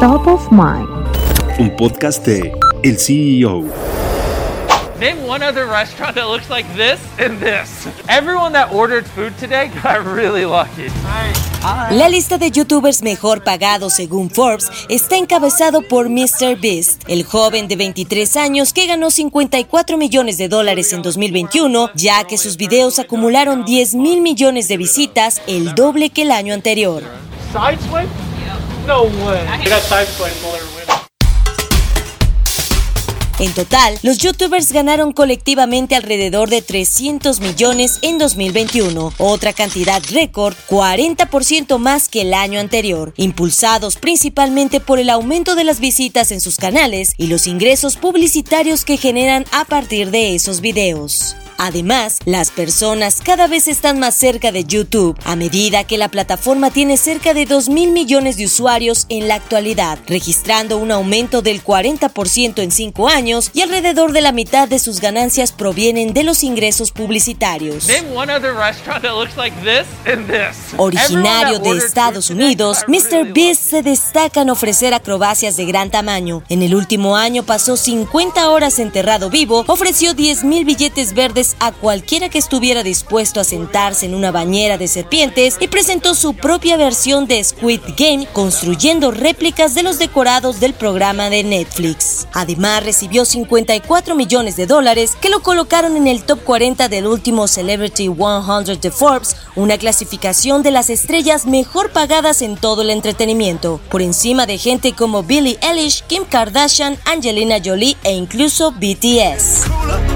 Top of Mind. Un podcast de El CEO. Name one other restaurant that looks like this and this. Everyone that ordered food today got really lucky. La lista de youtubers mejor pagados según Forbes está encabezado por Mr. Beast, el joven de 23 años que ganó 54 millones de dólares en 2021, ya que sus videos acumularon 10 mil millones de visitas, el doble que el año anterior. Sideswipe? No way. I En total, los youtubers ganaron colectivamente alrededor de 300 millones en 2021, otra cantidad récord, 40% más que el año anterior, impulsados principalmente por el aumento de las visitas en sus canales y los ingresos publicitarios que generan a partir de esos videos. Además, las personas cada vez están más cerca de YouTube, a medida que la plataforma tiene cerca de 2 mil millones de usuarios en la actualidad, registrando un aumento del 40% en 5 años y alrededor de la mitad de sus ganancias provienen de los ingresos publicitarios. Originario de Estados Unidos, Mr. Beast se destaca en ofrecer acrobacias de gran tamaño. En el último año pasó 50 horas enterrado vivo, ofreció 10 mil billetes verdes a cualquiera que estuviera dispuesto a sentarse en una bañera de serpientes y presentó su propia versión de Squid Game construyendo réplicas de los decorados del programa de Netflix. Además recibió 54 millones de dólares que lo colocaron en el top 40 del último Celebrity 100 de Forbes, una clasificación de las estrellas mejor pagadas en todo el entretenimiento, por encima de gente como Billie Eilish, Kim Kardashian, Angelina Jolie e incluso BTS.